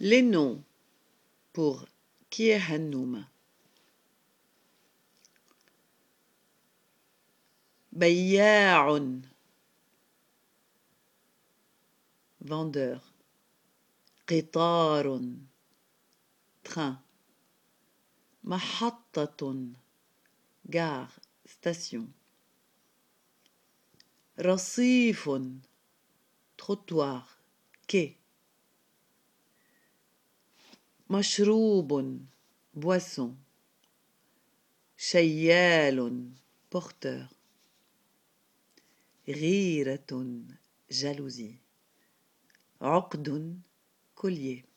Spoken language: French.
Les noms pour qui est Vendeur. Qitarun Train. Mahattatun Gare, station. Rasifun Trottoir, quai. مشروب boisson شيال porteur غيرة jalousie عقد collier